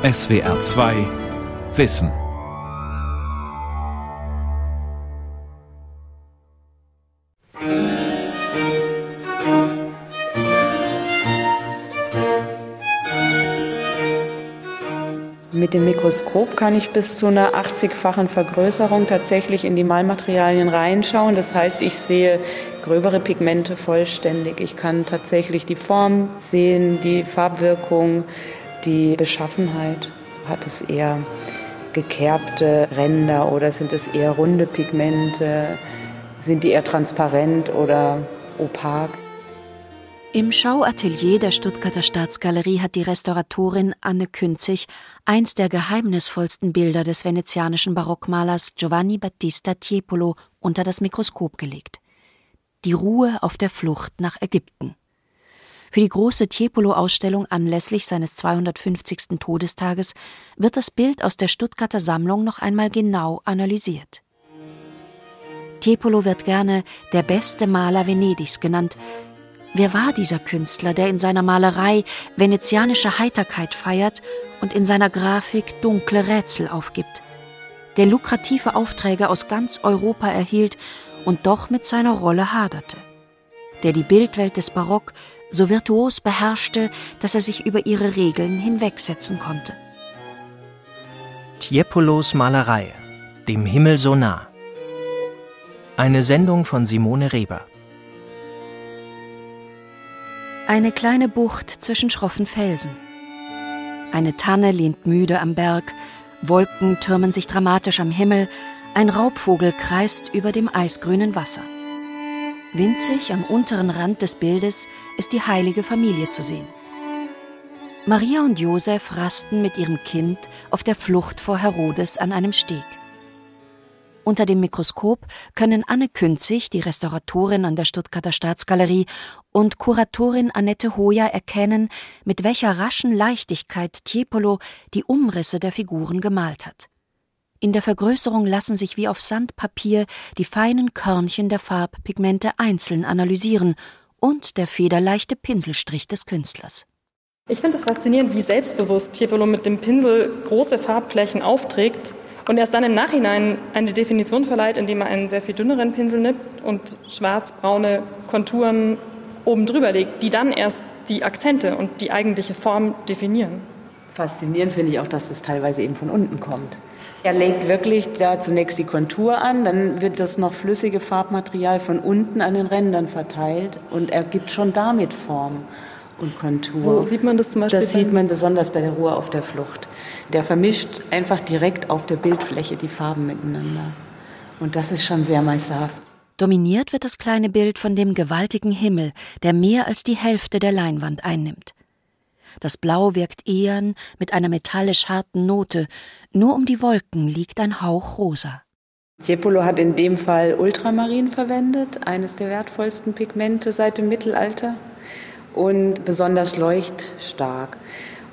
SWR 2 Wissen. Mit dem Mikroskop kann ich bis zu einer 80-fachen Vergrößerung tatsächlich in die Malmaterialien reinschauen. Das heißt, ich sehe gröbere Pigmente vollständig. Ich kann tatsächlich die Form sehen, die Farbwirkung, die Beschaffenheit. Hat es eher gekerbte Ränder oder sind es eher runde Pigmente? Sind die eher transparent oder opak? Im Schauatelier der Stuttgarter Staatsgalerie hat die Restauratorin Anne Künzig eins der geheimnisvollsten Bilder des venezianischen Barockmalers Giovanni Battista Tiepolo unter das Mikroskop gelegt. Die Ruhe auf der Flucht nach Ägypten. Für die große Tiepolo-Ausstellung anlässlich seines 250. Todestages wird das Bild aus der Stuttgarter Sammlung noch einmal genau analysiert. Tiepolo wird gerne der beste Maler Venedigs genannt. Wer war dieser Künstler, der in seiner Malerei venezianische Heiterkeit feiert und in seiner Grafik dunkle Rätsel aufgibt? Der lukrative Aufträge aus ganz Europa erhielt und doch mit seiner Rolle haderte. Der die Bildwelt des Barock so virtuos beherrschte, dass er sich über ihre Regeln hinwegsetzen konnte. Tiepolos Malerei, dem Himmel so nah. Eine Sendung von Simone Reber. Eine kleine Bucht zwischen schroffen Felsen. Eine Tanne lehnt müde am Berg, Wolken türmen sich dramatisch am Himmel, ein Raubvogel kreist über dem eisgrünen Wasser. Winzig am unteren Rand des Bildes ist die heilige Familie zu sehen. Maria und Josef rasten mit ihrem Kind auf der Flucht vor Herodes an einem Steg. Unter dem Mikroskop können Anne Künzig, die Restauratorin an der Stuttgarter Staatsgalerie, und Kuratorin Annette Hoja erkennen, mit welcher raschen Leichtigkeit Tiepolo die Umrisse der Figuren gemalt hat. In der Vergrößerung lassen sich wie auf Sandpapier die feinen Körnchen der Farbpigmente einzeln analysieren und der federleichte Pinselstrich des Künstlers. Ich finde es faszinierend, wie selbstbewusst Tiepolo mit dem Pinsel große Farbflächen aufträgt und erst dann im Nachhinein eine Definition verleiht, indem er einen sehr viel dünneren Pinsel nimmt und schwarz-braune Konturen oben drüber legt, die dann erst die Akzente und die eigentliche Form definieren. Faszinierend finde ich auch, dass es teilweise eben von unten kommt. Er legt wirklich da zunächst die Kontur an, dann wird das noch flüssige Farbmaterial von unten an den Rändern verteilt und er gibt schon damit Form und Kontur. Wo sieht man das zum Beispiel? Das sieht man besonders bei der Ruhe auf der Flucht. Der vermischt einfach direkt auf der Bildfläche die Farben miteinander. Und das ist schon sehr meisterhaft. Dominiert wird das kleine Bild von dem gewaltigen Himmel, der mehr als die Hälfte der Leinwand einnimmt. Das Blau wirkt ehern mit einer metallisch harten Note. Nur um die Wolken liegt ein Hauch rosa. Tiepolo hat in dem Fall Ultramarin verwendet, eines der wertvollsten Pigmente seit dem Mittelalter und besonders leuchtstark.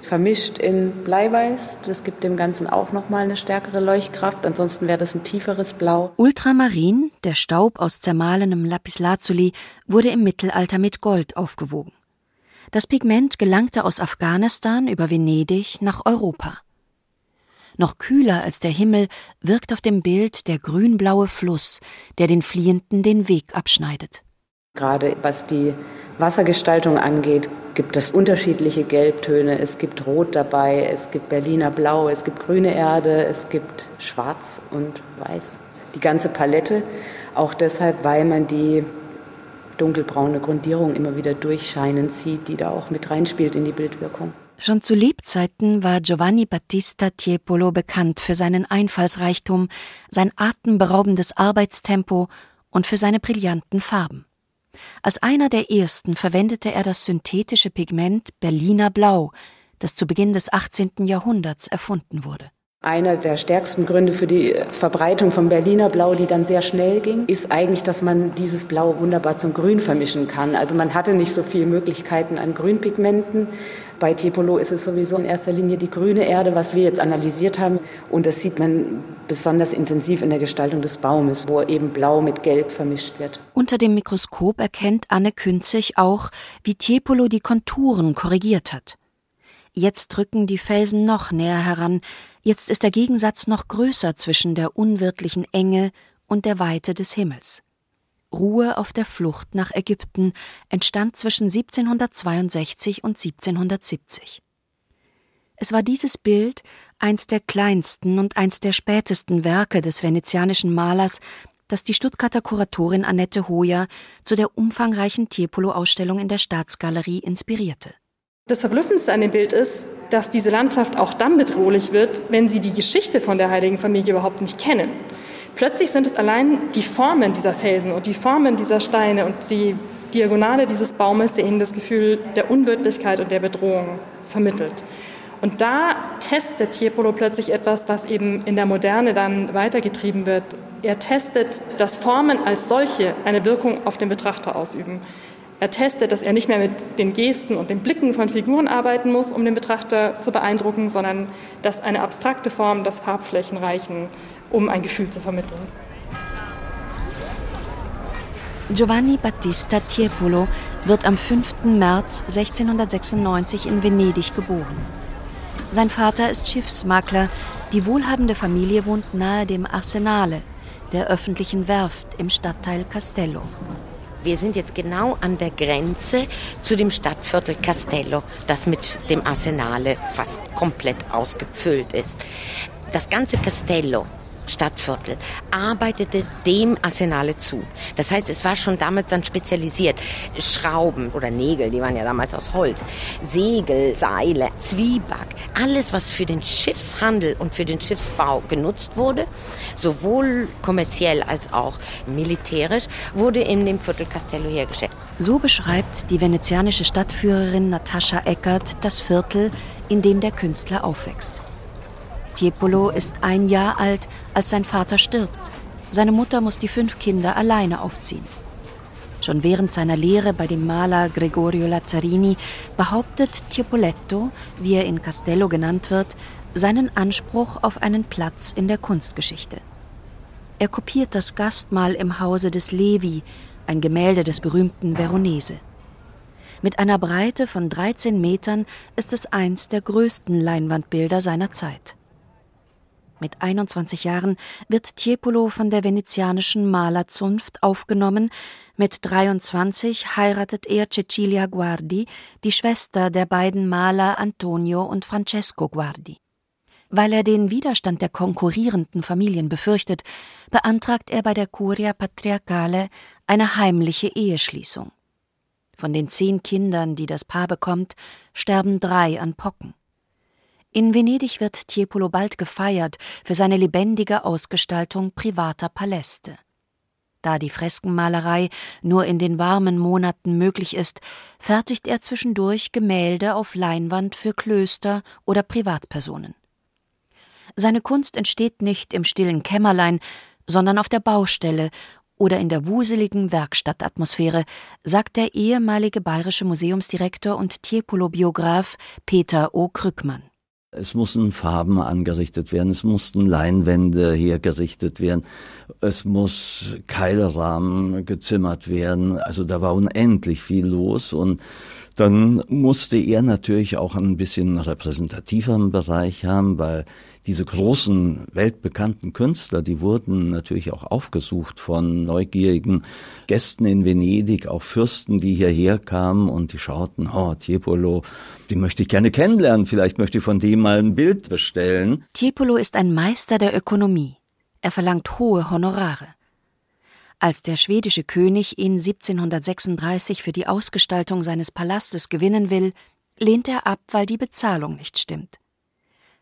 Vermischt in Bleiweiß, das gibt dem Ganzen auch nochmal eine stärkere Leuchtkraft, ansonsten wäre das ein tieferes Blau. Ultramarin, der Staub aus zermahlenem Lapislazuli, wurde im Mittelalter mit Gold aufgewogen. Das Pigment gelangte aus Afghanistan über Venedig nach Europa. Noch kühler als der Himmel wirkt auf dem Bild der grünblaue Fluss, der den Fliehenden den Weg abschneidet. Gerade was die Wassergestaltung angeht, gibt es unterschiedliche Gelbtöne. Es gibt Rot dabei, es gibt Berliner Blau, es gibt grüne Erde, es gibt Schwarz und Weiß. Die ganze Palette. Auch deshalb, weil man die dunkelbraune Grundierung immer wieder durchscheinen sieht, die da auch mit reinspielt in die Bildwirkung. Schon zu Lebzeiten war Giovanni Battista Tiepolo bekannt für seinen Einfallsreichtum, sein atemberaubendes Arbeitstempo und für seine brillanten Farben. Als einer der ersten verwendete er das synthetische Pigment Berliner Blau, das zu Beginn des 18. Jahrhunderts erfunden wurde. Einer der stärksten Gründe für die Verbreitung vom Berliner Blau, die dann sehr schnell ging, ist eigentlich, dass man dieses Blau wunderbar zum Grün vermischen kann. Also man hatte nicht so viele Möglichkeiten an Grünpigmenten. Bei Tiepolo ist es sowieso in erster Linie die grüne Erde, was wir jetzt analysiert haben. Und das sieht man besonders intensiv in der Gestaltung des Baumes, wo eben Blau mit Gelb vermischt wird. Unter dem Mikroskop erkennt Anne Künzig auch, wie Tiepolo die Konturen korrigiert hat. Jetzt drücken die Felsen noch näher heran, jetzt ist der Gegensatz noch größer zwischen der unwirtlichen Enge und der Weite des Himmels. Ruhe auf der Flucht nach Ägypten entstand zwischen 1762 und 1770. Es war dieses Bild eins der kleinsten und eins der spätesten Werke des venezianischen Malers, das die Stuttgarter Kuratorin Annette Hoyer zu der umfangreichen Tiepolo-Ausstellung in der Staatsgalerie inspirierte. Das Verblüffendste an dem Bild ist, dass diese Landschaft auch dann bedrohlich wird, wenn Sie die Geschichte von der heiligen Familie überhaupt nicht kennen. Plötzlich sind es allein die Formen dieser Felsen und die Formen dieser Steine und die Diagonale dieses Baumes, der Ihnen das Gefühl der Unwirtlichkeit und der Bedrohung vermittelt. Und da testet Tiepolo plötzlich etwas, was eben in der Moderne dann weitergetrieben wird. Er testet, dass Formen als solche eine Wirkung auf den Betrachter ausüben. Er testet, dass er nicht mehr mit den Gesten und den Blicken von Figuren arbeiten muss, um den Betrachter zu beeindrucken, sondern dass eine abstrakte Form, dass Farbflächen reichen, um ein Gefühl zu vermitteln. Giovanni Battista Tiepolo wird am 5. März 1696 in Venedig geboren. Sein Vater ist Schiffsmakler. Die wohlhabende Familie wohnt nahe dem Arsenale, der öffentlichen Werft im Stadtteil Castello. Wir sind jetzt genau an der Grenze zu dem Stadtviertel Castello, das mit dem Arsenale fast komplett ausgefüllt ist. Das ganze Castello Stadtviertel, arbeitete dem Arsenale zu. Das heißt, es war schon damals dann spezialisiert. Schrauben oder Nägel, die waren ja damals aus Holz, Segel, Seile, Zwieback, alles, was für den Schiffshandel und für den Schiffsbau genutzt wurde, sowohl kommerziell als auch militärisch, wurde in dem Viertel Castello hergestellt. So beschreibt die venezianische Stadtführerin Natascha Eckert das Viertel, in dem der Künstler aufwächst. Tiepolo ist ein Jahr alt, als sein Vater stirbt. Seine Mutter muss die fünf Kinder alleine aufziehen. Schon während seiner Lehre bei dem Maler Gregorio Lazzarini behauptet Tiepoletto, wie er in Castello genannt wird, seinen Anspruch auf einen Platz in der Kunstgeschichte. Er kopiert das Gastmahl im Hause des Levi, ein Gemälde des berühmten Veronese. Mit einer Breite von 13 Metern ist es eins der größten Leinwandbilder seiner Zeit. Mit 21 Jahren wird Tiepolo von der venezianischen Malerzunft aufgenommen. Mit 23 heiratet er Cecilia Guardi, die Schwester der beiden Maler Antonio und Francesco Guardi. Weil er den Widerstand der konkurrierenden Familien befürchtet, beantragt er bei der Curia Patriarcale eine heimliche Eheschließung. Von den zehn Kindern, die das Paar bekommt, sterben drei an Pocken. In Venedig wird Tiepolo bald gefeiert für seine lebendige Ausgestaltung privater Paläste. Da die Freskenmalerei nur in den warmen Monaten möglich ist, fertigt er zwischendurch Gemälde auf Leinwand für Klöster oder Privatpersonen. Seine Kunst entsteht nicht im stillen Kämmerlein, sondern auf der Baustelle oder in der wuseligen Werkstattatmosphäre, sagt der ehemalige bayerische Museumsdirektor und Tiepolo-Biograf Peter O. Krückmann. Es mussten Farben angerichtet werden, es mussten Leinwände hergerichtet werden, es muss Keilrahmen gezimmert werden. Also da war unendlich viel los und dann musste er natürlich auch ein bisschen repräsentativeren Bereich haben, weil diese großen weltbekannten Künstler, die wurden natürlich auch aufgesucht von neugierigen Gästen in Venedig, auch Fürsten, die hierher kamen und die schauten, oh, Tiepolo, die möchte ich gerne kennenlernen, vielleicht möchte ich von dem mal ein Bild bestellen. Tiepolo ist ein Meister der Ökonomie. Er verlangt hohe Honorare. Als der schwedische König ihn 1736 für die Ausgestaltung seines Palastes gewinnen will, lehnt er ab, weil die Bezahlung nicht stimmt.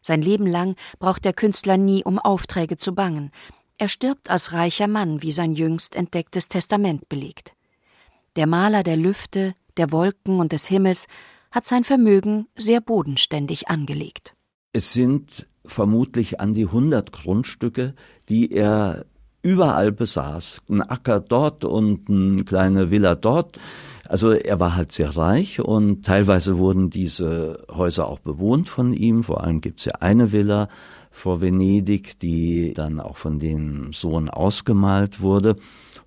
Sein Leben lang braucht der Künstler nie um Aufträge zu bangen. Er stirbt als reicher Mann, wie sein jüngst entdecktes Testament belegt. Der Maler der Lüfte, der Wolken und des Himmels hat sein Vermögen sehr bodenständig angelegt. Es sind vermutlich an die hundert Grundstücke, die er überall besaß. Ein Acker dort und eine kleine Villa dort. Also er war halt sehr reich und teilweise wurden diese Häuser auch bewohnt von ihm. Vor allem gibt es ja eine Villa vor Venedig, die dann auch von dem Sohn ausgemalt wurde.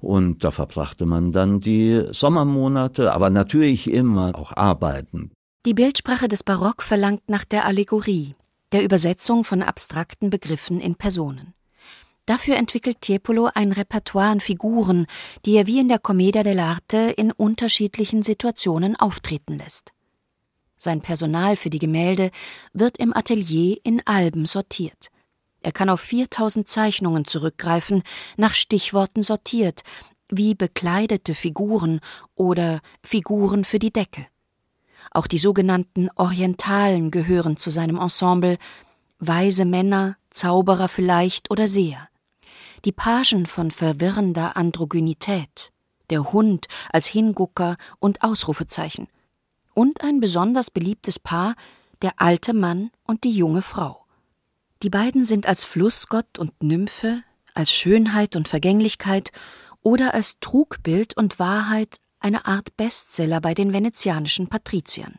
Und da verbrachte man dann die Sommermonate, aber natürlich immer auch arbeiten. Die Bildsprache des Barock verlangt nach der Allegorie, der Übersetzung von abstrakten Begriffen in Personen. Dafür entwickelt Tiepolo ein Repertoire an Figuren, die er wie in der Commedia dell'arte in unterschiedlichen Situationen auftreten lässt. Sein Personal für die Gemälde wird im Atelier in Alben sortiert. Er kann auf 4000 Zeichnungen zurückgreifen, nach Stichworten sortiert, wie bekleidete Figuren oder Figuren für die Decke. Auch die sogenannten Orientalen gehören zu seinem Ensemble, weise Männer, Zauberer vielleicht oder Seher. Die Pagen von verwirrender Androgynität, der Hund als Hingucker und Ausrufezeichen, und ein besonders beliebtes Paar, der alte Mann und die junge Frau. Die beiden sind als Flussgott und Nymphe, als Schönheit und Vergänglichkeit oder als Trugbild und Wahrheit eine Art Bestseller bei den venezianischen Patriziern.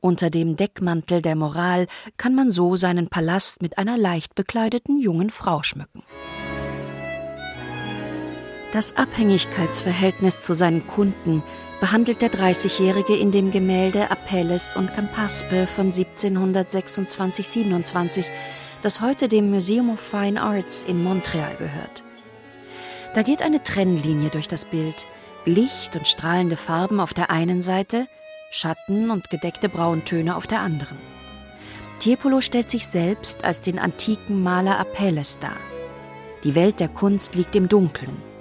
Unter dem Deckmantel der Moral kann man so seinen Palast mit einer leicht bekleideten jungen Frau schmücken. Das Abhängigkeitsverhältnis zu seinen Kunden behandelt der 30-Jährige in dem Gemälde Apelles und Campaspe von 1726-27, das heute dem Museum of Fine Arts in Montreal gehört. Da geht eine Trennlinie durch das Bild, Licht und strahlende Farben auf der einen Seite, Schatten und gedeckte Brauntöne auf der anderen. Tiepolo stellt sich selbst als den antiken Maler Apelles dar. Die Welt der Kunst liegt im Dunkeln.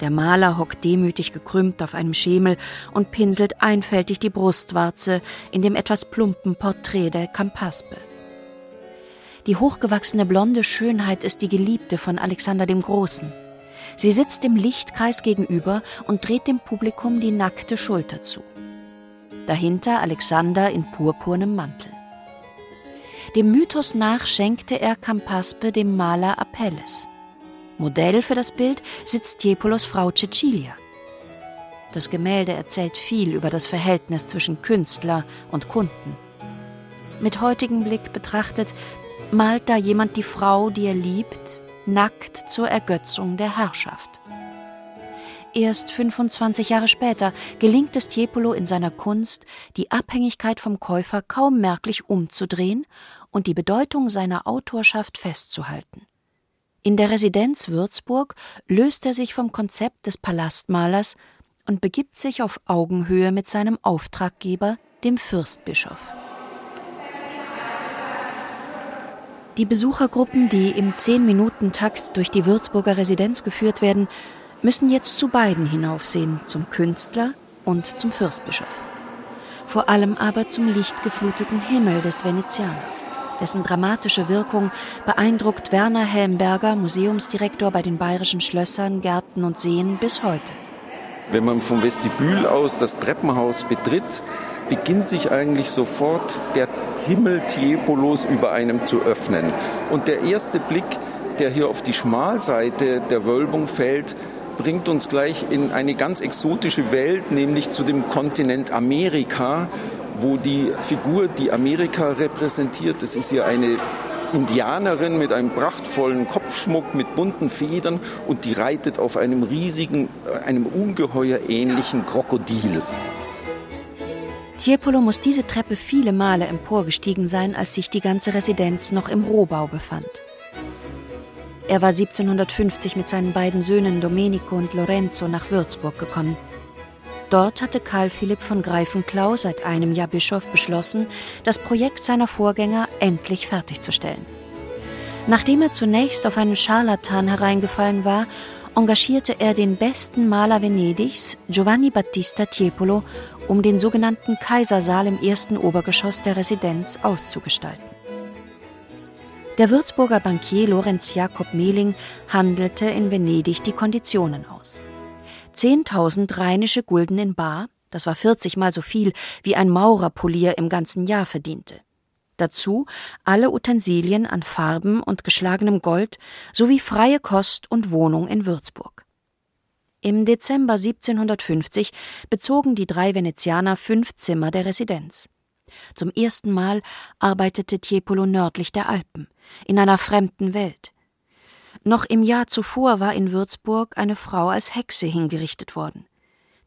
Der Maler hockt demütig gekrümmt auf einem Schemel und pinselt einfältig die Brustwarze in dem etwas plumpen Porträt der Campaspe. Die hochgewachsene blonde Schönheit ist die Geliebte von Alexander dem Großen. Sie sitzt dem Lichtkreis gegenüber und dreht dem Publikum die nackte Schulter zu. Dahinter Alexander in purpurnem Mantel. Dem Mythos nach schenkte er Campaspe dem Maler Apelles. Modell für das Bild sitzt Tiepolos Frau Cecilia. Das Gemälde erzählt viel über das Verhältnis zwischen Künstler und Kunden. Mit heutigem Blick betrachtet, malt da jemand die Frau, die er liebt, nackt zur Ergötzung der Herrschaft. Erst 25 Jahre später gelingt es Tiepolo in seiner Kunst, die Abhängigkeit vom Käufer kaum merklich umzudrehen und die Bedeutung seiner Autorschaft festzuhalten. In der Residenz Würzburg löst er sich vom Konzept des Palastmalers und begibt sich auf Augenhöhe mit seinem Auftraggeber, dem Fürstbischof. Die Besuchergruppen, die im 10-Minuten-Takt durch die Würzburger Residenz geführt werden, müssen jetzt zu beiden hinaufsehen, zum Künstler und zum Fürstbischof. Vor allem aber zum lichtgefluteten Himmel des Venezianers. Dessen dramatische Wirkung beeindruckt Werner Helmberger, Museumsdirektor bei den bayerischen Schlössern, Gärten und Seen, bis heute. Wenn man vom Vestibül aus das Treppenhaus betritt, beginnt sich eigentlich sofort der Himmel Tiepolos über einem zu öffnen. Und der erste Blick, der hier auf die Schmalseite der Wölbung fällt, bringt uns gleich in eine ganz exotische Welt, nämlich zu dem Kontinent Amerika, wo die Figur, die Amerika repräsentiert, das ist hier eine Indianerin mit einem prachtvollen Kopfschmuck mit bunten Federn und die reitet auf einem riesigen, einem ungeheuer ähnlichen Krokodil. Tiepolo muss diese Treppe viele Male emporgestiegen sein, als sich die ganze Residenz noch im Rohbau befand. Er war 1750 mit seinen beiden Söhnen Domenico und Lorenzo nach Würzburg gekommen. Dort hatte Karl Philipp von Greifenklau, seit einem Jahr Bischof, beschlossen, das Projekt seiner Vorgänger endlich fertigzustellen. Nachdem er zunächst auf einen Scharlatan hereingefallen war, engagierte er den besten Maler Venedigs, Giovanni Battista Tiepolo, um den sogenannten Kaisersaal im ersten Obergeschoss der Residenz auszugestalten. Der Würzburger Bankier Lorenz Jakob Mehling handelte in Venedig die Konditionen aus. 10.000 rheinische Gulden in Bar, das war 40 mal so viel, wie ein Maurerpolier im ganzen Jahr verdiente. Dazu alle Utensilien an Farben und geschlagenem Gold sowie freie Kost und Wohnung in Würzburg. Im Dezember 1750 bezogen die drei Venezianer fünf Zimmer der Residenz. Zum ersten Mal arbeitete Tiepolo nördlich der Alpen, in einer fremden Welt. Noch im Jahr zuvor war in Würzburg eine Frau als Hexe hingerichtet worden.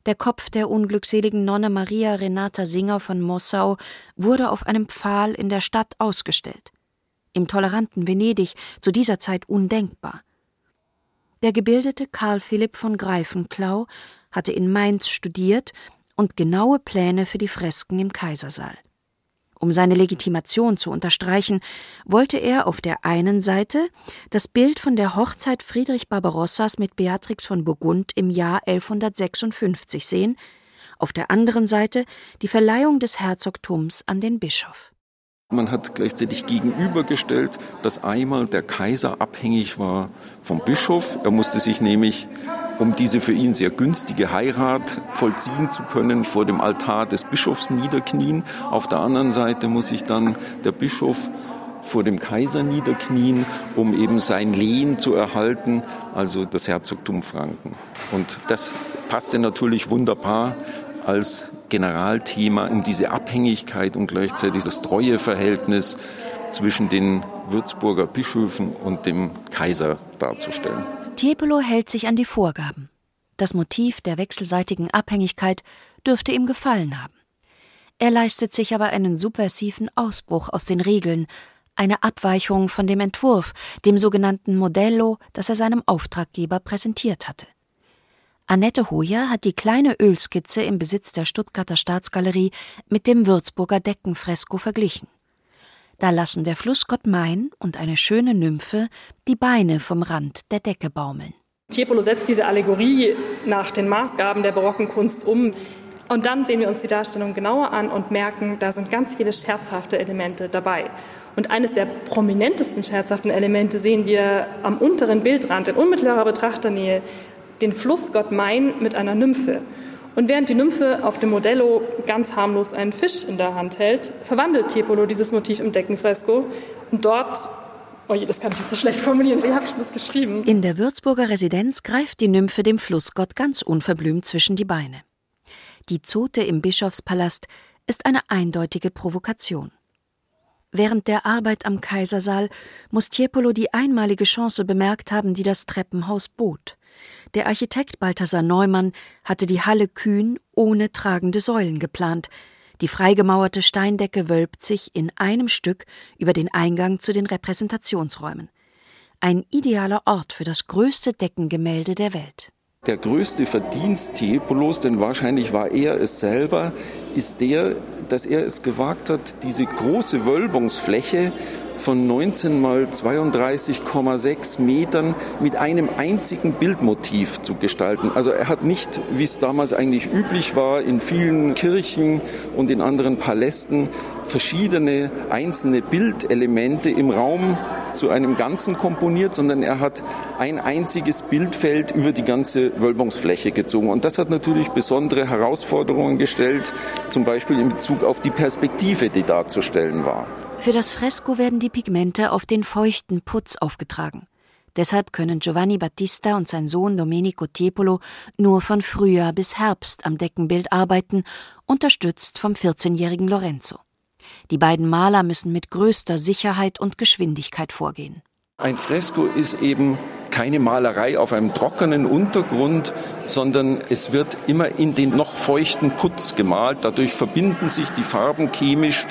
Der Kopf der unglückseligen Nonne Maria Renata Singer von Mossau wurde auf einem Pfahl in der Stadt ausgestellt. Im toleranten Venedig zu dieser Zeit undenkbar. Der gebildete Karl Philipp von Greifenklau hatte in Mainz studiert und genaue Pläne für die Fresken im Kaisersaal. Um seine Legitimation zu unterstreichen, wollte er auf der einen Seite das Bild von der Hochzeit Friedrich Barbarossas mit Beatrix von Burgund im Jahr 1156 sehen, auf der anderen Seite die Verleihung des Herzogtums an den Bischof. Man hat gleichzeitig gegenübergestellt, dass einmal der Kaiser abhängig war vom Bischof. Er musste sich nämlich, um diese für ihn sehr günstige Heirat vollziehen zu können, vor dem Altar des Bischofs niederknien. Auf der anderen Seite muss sich dann der Bischof vor dem Kaiser niederknien, um eben sein Lehen zu erhalten, also das Herzogtum Franken. Und das passte natürlich wunderbar als Generalthema um diese Abhängigkeit und gleichzeitig das Treueverhältnis zwischen den Würzburger Bischöfen und dem Kaiser darzustellen. Tiepolo hält sich an die Vorgaben. Das Motiv der wechselseitigen Abhängigkeit dürfte ihm gefallen haben. Er leistet sich aber einen subversiven Ausbruch aus den Regeln, eine Abweichung von dem Entwurf, dem sogenannten Modello, das er seinem Auftraggeber präsentiert hatte. Annette Hoyer hat die kleine Ölskizze im Besitz der Stuttgarter Staatsgalerie mit dem Würzburger Deckenfresko verglichen. Da lassen der Flussgott Main und eine schöne Nymphe die Beine vom Rand der Decke baumeln. Tiepolo setzt diese Allegorie nach den Maßgaben der barocken Kunst um. Und dann sehen wir uns die Darstellung genauer an und merken, da sind ganz viele scherzhafte Elemente dabei. Und eines der prominentesten scherzhaften Elemente sehen wir am unteren Bildrand in unmittelbarer Betrachternähe den Flussgott Main mit einer Nymphe. Und während die Nymphe auf dem Modello ganz harmlos einen Fisch in der Hand hält, verwandelt Tiepolo dieses Motiv im Deckenfresko. Und dort, oh je, das kann ich jetzt so schlecht formulieren, wie habe ich das geschrieben? In der Würzburger Residenz greift die Nymphe dem Flussgott ganz unverblümt zwischen die Beine. Die Zote im Bischofspalast ist eine eindeutige Provokation. Während der Arbeit am Kaisersaal muss Tiepolo die einmalige Chance bemerkt haben, die das Treppenhaus bot. Der Architekt Balthasar Neumann hatte die Halle kühn ohne tragende Säulen geplant. Die freigemauerte Steindecke wölbt sich in einem Stück über den Eingang zu den Repräsentationsräumen. Ein idealer Ort für das größte Deckengemälde der Welt. Der größte Verdienst Tiepolos, denn wahrscheinlich war er es selber, ist der, dass er es gewagt hat, diese große Wölbungsfläche von 19 mal 32,6 Metern mit einem einzigen Bildmotiv zu gestalten. Also er hat nicht, wie es damals eigentlich üblich war, in vielen Kirchen und in anderen Palästen verschiedene einzelne Bildelemente im Raum zu einem Ganzen komponiert, sondern er hat ein einziges Bildfeld über die ganze Wölbungsfläche gezogen. Und das hat natürlich besondere Herausforderungen gestellt, zum Beispiel in Bezug auf die Perspektive, die darzustellen war. Für das Fresko werden die Pigmente auf den feuchten Putz aufgetragen. Deshalb können Giovanni Battista und sein Sohn Domenico Tiepolo nur von Frühjahr bis Herbst am Deckenbild arbeiten, unterstützt vom 14-jährigen Lorenzo. Die beiden Maler müssen mit größter Sicherheit und Geschwindigkeit vorgehen. Ein Fresko ist eben keine Malerei auf einem trockenen Untergrund, sondern es wird immer in den noch feuchten Putz gemalt. Dadurch verbinden sich die Farben chemisch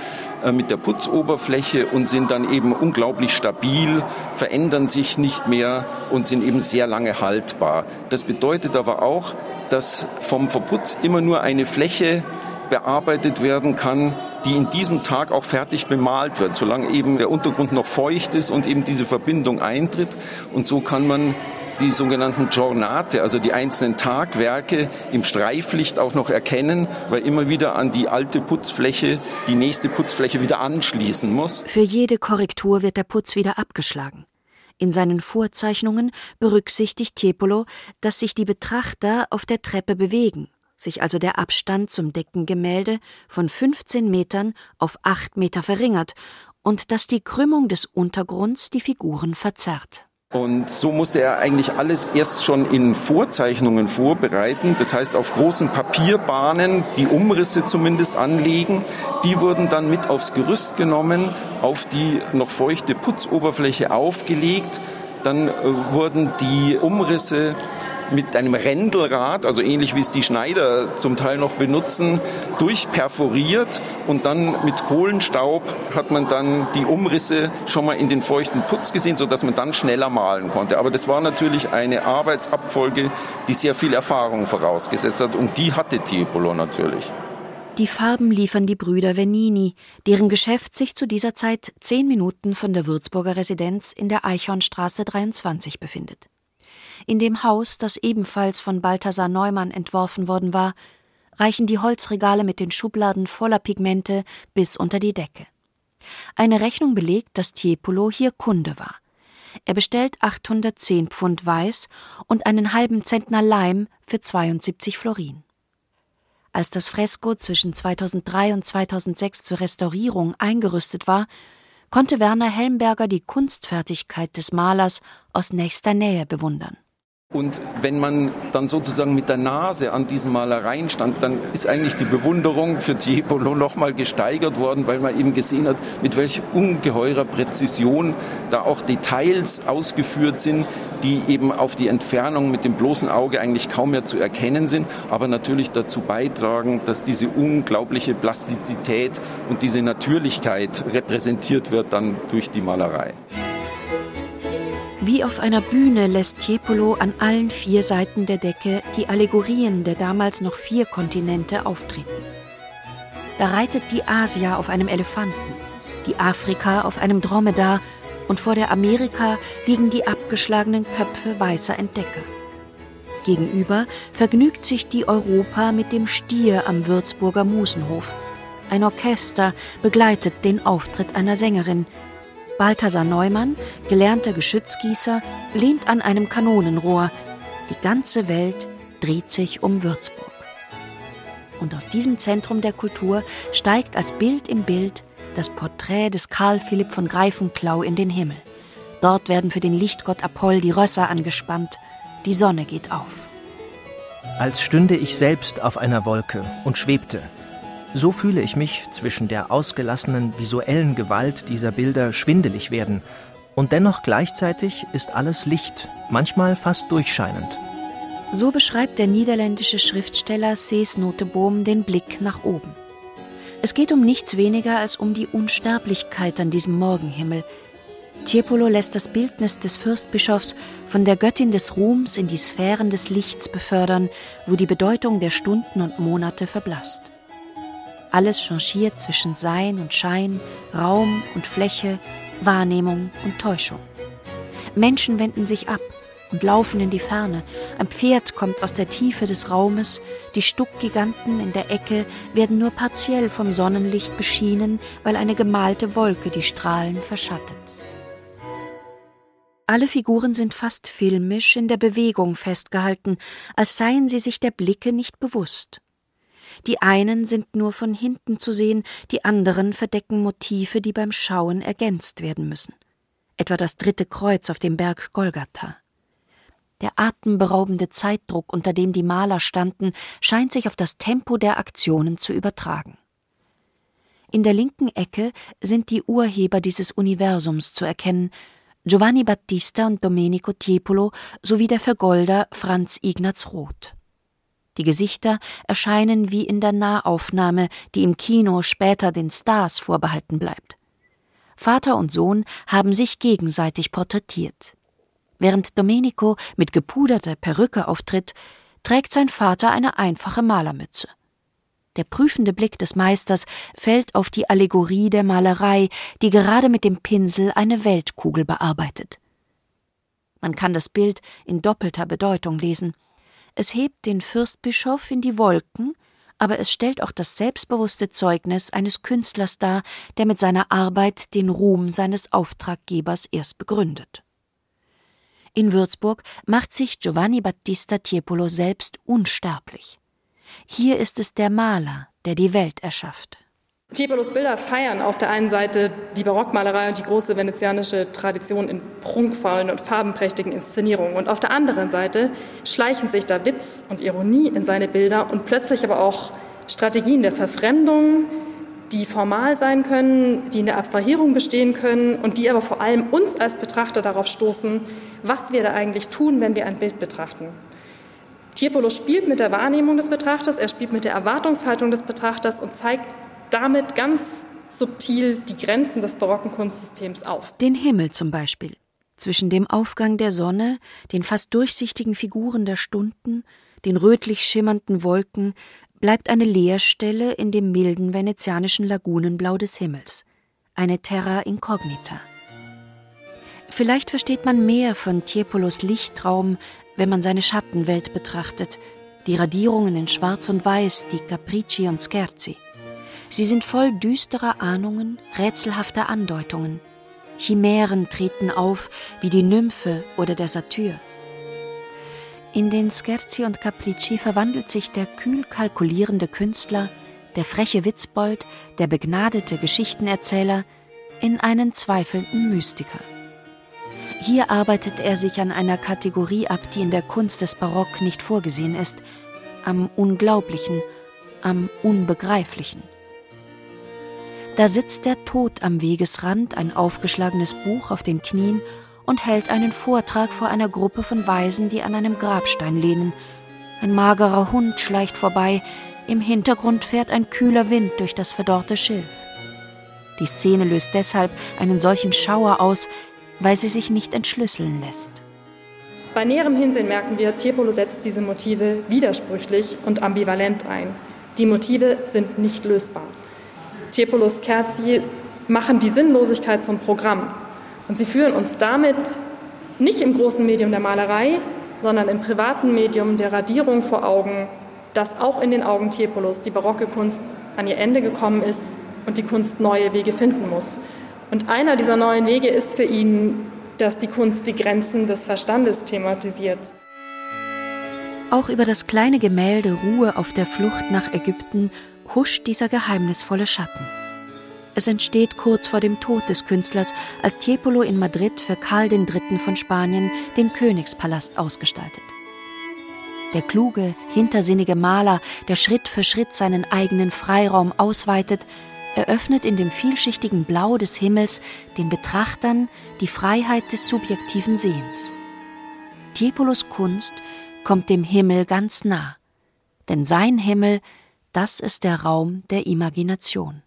mit der Putzoberfläche und sind dann eben unglaublich stabil, verändern sich nicht mehr und sind eben sehr lange haltbar. Das bedeutet aber auch, dass vom Verputz immer nur eine Fläche bearbeitet werden kann, die in diesem Tag auch fertig bemalt wird, solange eben der Untergrund noch feucht ist und eben diese Verbindung eintritt. Und so kann man die sogenannten Giornate, also die einzelnen Tagwerke im Streiflicht auch noch erkennen, weil immer wieder an die alte Putzfläche die nächste Putzfläche wieder anschließen muss. Für jede Korrektur wird der Putz wieder abgeschlagen. In seinen Vorzeichnungen berücksichtigt Tiepolo, dass sich die Betrachter auf der Treppe bewegen, sich also der Abstand zum Deckengemälde von 15 Metern auf 8 Meter verringert und dass die Krümmung des Untergrunds die Figuren verzerrt. Und so musste er eigentlich alles erst schon in Vorzeichnungen vorbereiten. Das heißt, auf großen Papierbahnen die Umrisse zumindest anlegen. Die wurden dann mit aufs Gerüst genommen, auf die noch feuchte Putzoberfläche aufgelegt. Dann äh, wurden die Umrisse mit einem Rändelrad, also ähnlich wie es die Schneider zum Teil noch benutzen, durchperforiert und dann mit Kohlenstaub hat man dann die Umrisse schon mal in den feuchten Putz gesehen, sodass man dann schneller malen konnte. Aber das war natürlich eine Arbeitsabfolge, die sehr viel Erfahrung vorausgesetzt hat und die hatte Tiepolo natürlich. Die Farben liefern die Brüder Venini, deren Geschäft sich zu dieser Zeit zehn Minuten von der Würzburger Residenz in der Eichhornstraße 23 befindet. In dem Haus, das ebenfalls von Balthasar Neumann entworfen worden war, reichen die Holzregale mit den Schubladen voller Pigmente bis unter die Decke. Eine Rechnung belegt, dass Tiepolo hier Kunde war. Er bestellt 810 Pfund Weiß und einen halben Zentner Leim für 72 Florin. Als das Fresko zwischen 2003 und 2006 zur Restaurierung eingerüstet war, konnte Werner Helmberger die Kunstfertigkeit des Malers aus nächster Nähe bewundern. Und wenn man dann sozusagen mit der Nase an diesen Malereien stand, dann ist eigentlich die Bewunderung für Tiepolo nochmal gesteigert worden, weil man eben gesehen hat, mit welch ungeheurer Präzision da auch Details ausgeführt sind, die eben auf die Entfernung mit dem bloßen Auge eigentlich kaum mehr zu erkennen sind, aber natürlich dazu beitragen, dass diese unglaubliche Plastizität und diese Natürlichkeit repräsentiert wird dann durch die Malerei. Wie auf einer Bühne lässt Tiepolo an allen vier Seiten der Decke die Allegorien der damals noch vier Kontinente auftreten. Da reitet die Asia auf einem Elefanten, die Afrika auf einem Dromedar und vor der Amerika liegen die abgeschlagenen Köpfe weißer Entdecker. Gegenüber vergnügt sich die Europa mit dem Stier am Würzburger Musenhof. Ein Orchester begleitet den Auftritt einer Sängerin, Balthasar Neumann, gelernter Geschützgießer, lehnt an einem Kanonenrohr. Die ganze Welt dreht sich um Würzburg. Und aus diesem Zentrum der Kultur steigt als Bild im Bild das Porträt des Karl Philipp von Greifenklau in den Himmel. Dort werden für den Lichtgott Apoll die Rösser angespannt. Die Sonne geht auf. Als stünde ich selbst auf einer Wolke und schwebte, so fühle ich mich zwischen der ausgelassenen visuellen Gewalt dieser Bilder schwindelig werden, und dennoch gleichzeitig ist alles Licht, manchmal fast durchscheinend. So beschreibt der niederländische Schriftsteller Cees Noteboom den Blick nach oben. Es geht um nichts weniger als um die Unsterblichkeit an diesem Morgenhimmel. Tiepolo lässt das Bildnis des Fürstbischofs von der Göttin des Ruhms in die Sphären des Lichts befördern, wo die Bedeutung der Stunden und Monate verblasst. Alles changiert zwischen Sein und Schein, Raum und Fläche, Wahrnehmung und Täuschung. Menschen wenden sich ab und laufen in die Ferne. Ein Pferd kommt aus der Tiefe des Raumes, die Stuckgiganten in der Ecke werden nur partiell vom Sonnenlicht beschienen, weil eine gemalte Wolke die Strahlen verschattet. Alle Figuren sind fast filmisch in der Bewegung festgehalten, als seien sie sich der Blicke nicht bewusst. Die einen sind nur von hinten zu sehen, die anderen verdecken Motive, die beim Schauen ergänzt werden müssen. Etwa das dritte Kreuz auf dem Berg Golgatha. Der atemberaubende Zeitdruck, unter dem die Maler standen, scheint sich auf das Tempo der Aktionen zu übertragen. In der linken Ecke sind die Urheber dieses Universums zu erkennen, Giovanni Battista und Domenico Tiepolo sowie der Vergolder Franz Ignaz Roth. Die Gesichter erscheinen wie in der Nahaufnahme, die im Kino später den Stars vorbehalten bleibt. Vater und Sohn haben sich gegenseitig porträtiert. Während Domenico mit gepuderter Perücke auftritt, trägt sein Vater eine einfache Malermütze. Der prüfende Blick des Meisters fällt auf die Allegorie der Malerei, die gerade mit dem Pinsel eine Weltkugel bearbeitet. Man kann das Bild in doppelter Bedeutung lesen. Es hebt den Fürstbischof in die Wolken, aber es stellt auch das selbstbewusste Zeugnis eines Künstlers dar, der mit seiner Arbeit den Ruhm seines Auftraggebers erst begründet. In Würzburg macht sich Giovanni Battista Tiepolo selbst unsterblich. Hier ist es der Maler, der die Welt erschafft. Tiepolos Bilder feiern auf der einen Seite die Barockmalerei und die große venezianische Tradition in prunkvollen und farbenprächtigen Inszenierungen. Und auf der anderen Seite schleichen sich da Witz und Ironie in seine Bilder und plötzlich aber auch Strategien der Verfremdung, die formal sein können, die in der Abstrahierung bestehen können und die aber vor allem uns als Betrachter darauf stoßen, was wir da eigentlich tun, wenn wir ein Bild betrachten. Tiepolo spielt mit der Wahrnehmung des Betrachters, er spielt mit der Erwartungshaltung des Betrachters und zeigt damit ganz subtil die Grenzen des barocken Kunstsystems auf. Den Himmel zum Beispiel. Zwischen dem Aufgang der Sonne, den fast durchsichtigen Figuren der Stunden, den rötlich schimmernden Wolken bleibt eine Leerstelle in dem milden venezianischen Lagunenblau des Himmels, eine Terra incognita. Vielleicht versteht man mehr von Tiepolos Lichtraum, wenn man seine Schattenwelt betrachtet, die Radierungen in Schwarz und Weiß, die Capricci und Scherzi. Sie sind voll düsterer Ahnungen, rätselhafter Andeutungen. Chimären treten auf, wie die Nymphe oder der Satyr. In den Scherzi und Capricci verwandelt sich der kühl kalkulierende Künstler, der freche Witzbold, der begnadete Geschichtenerzähler in einen zweifelnden Mystiker. Hier arbeitet er sich an einer Kategorie ab, die in der Kunst des Barock nicht vorgesehen ist, am Unglaublichen, am Unbegreiflichen. Da sitzt der Tod am Wegesrand, ein aufgeschlagenes Buch auf den Knien und hält einen Vortrag vor einer Gruppe von Weisen, die an einem Grabstein lehnen. Ein magerer Hund schleicht vorbei, im Hintergrund fährt ein kühler Wind durch das verdorrte Schilf. Die Szene löst deshalb einen solchen Schauer aus, weil sie sich nicht entschlüsseln lässt. Bei näherem Hinsehen merken wir, Tiepolo setzt diese Motive widersprüchlich und ambivalent ein. Die Motive sind nicht lösbar. Tiepolos Kerzi machen die Sinnlosigkeit zum Programm. Und sie führen uns damit nicht im großen Medium der Malerei, sondern im privaten Medium der Radierung vor Augen, dass auch in den Augen Tiepolos die barocke Kunst an ihr Ende gekommen ist und die Kunst neue Wege finden muss. Und einer dieser neuen Wege ist für ihn, dass die Kunst die Grenzen des Verstandes thematisiert. Auch über das kleine Gemälde Ruhe auf der Flucht nach Ägypten huscht dieser geheimnisvolle Schatten. Es entsteht kurz vor dem Tod des Künstlers, als Tiepolo in Madrid für Karl III. von Spanien den Königspalast ausgestaltet. Der kluge, hintersinnige Maler, der Schritt für Schritt seinen eigenen Freiraum ausweitet, eröffnet in dem vielschichtigen Blau des Himmels den Betrachtern die Freiheit des subjektiven Sehens. Tiepolos Kunst kommt dem Himmel ganz nah, denn sein Himmel das ist der Raum der Imagination.